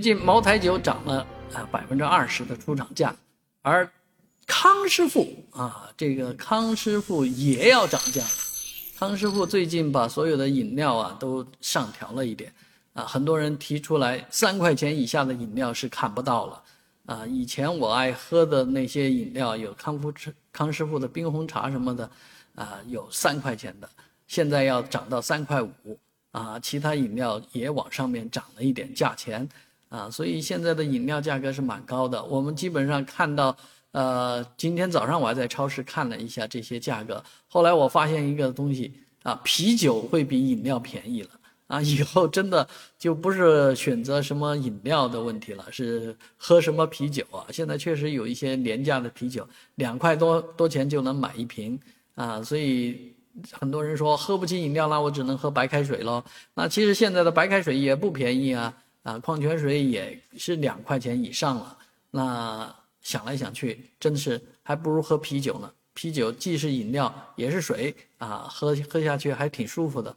最近茅台酒涨了啊百分之二十的出厂价，而康师傅啊，这个康师傅也要涨价。康师傅最近把所有的饮料啊都上调了一点啊，很多人提出来三块钱以下的饮料是看不到了啊。以前我爱喝的那些饮料有康夫康师傅的冰红茶什么的啊，有三块钱的，现在要涨到三块五啊。其他饮料也往上面涨了一点价钱。啊，所以现在的饮料价格是蛮高的。我们基本上看到，呃，今天早上我还在超市看了一下这些价格。后来我发现一个东西啊，啤酒会比饮料便宜了啊。以后真的就不是选择什么饮料的问题了，是喝什么啤酒啊。现在确实有一些廉价的啤酒，两块多多钱就能买一瓶啊。所以很多人说喝不起饮料了，我只能喝白开水喽。那其实现在的白开水也不便宜啊。啊，矿泉水也是两块钱以上了。那想来想去，真的是还不如喝啤酒呢。啤酒既是饮料，也是水啊，喝喝下去还挺舒服的。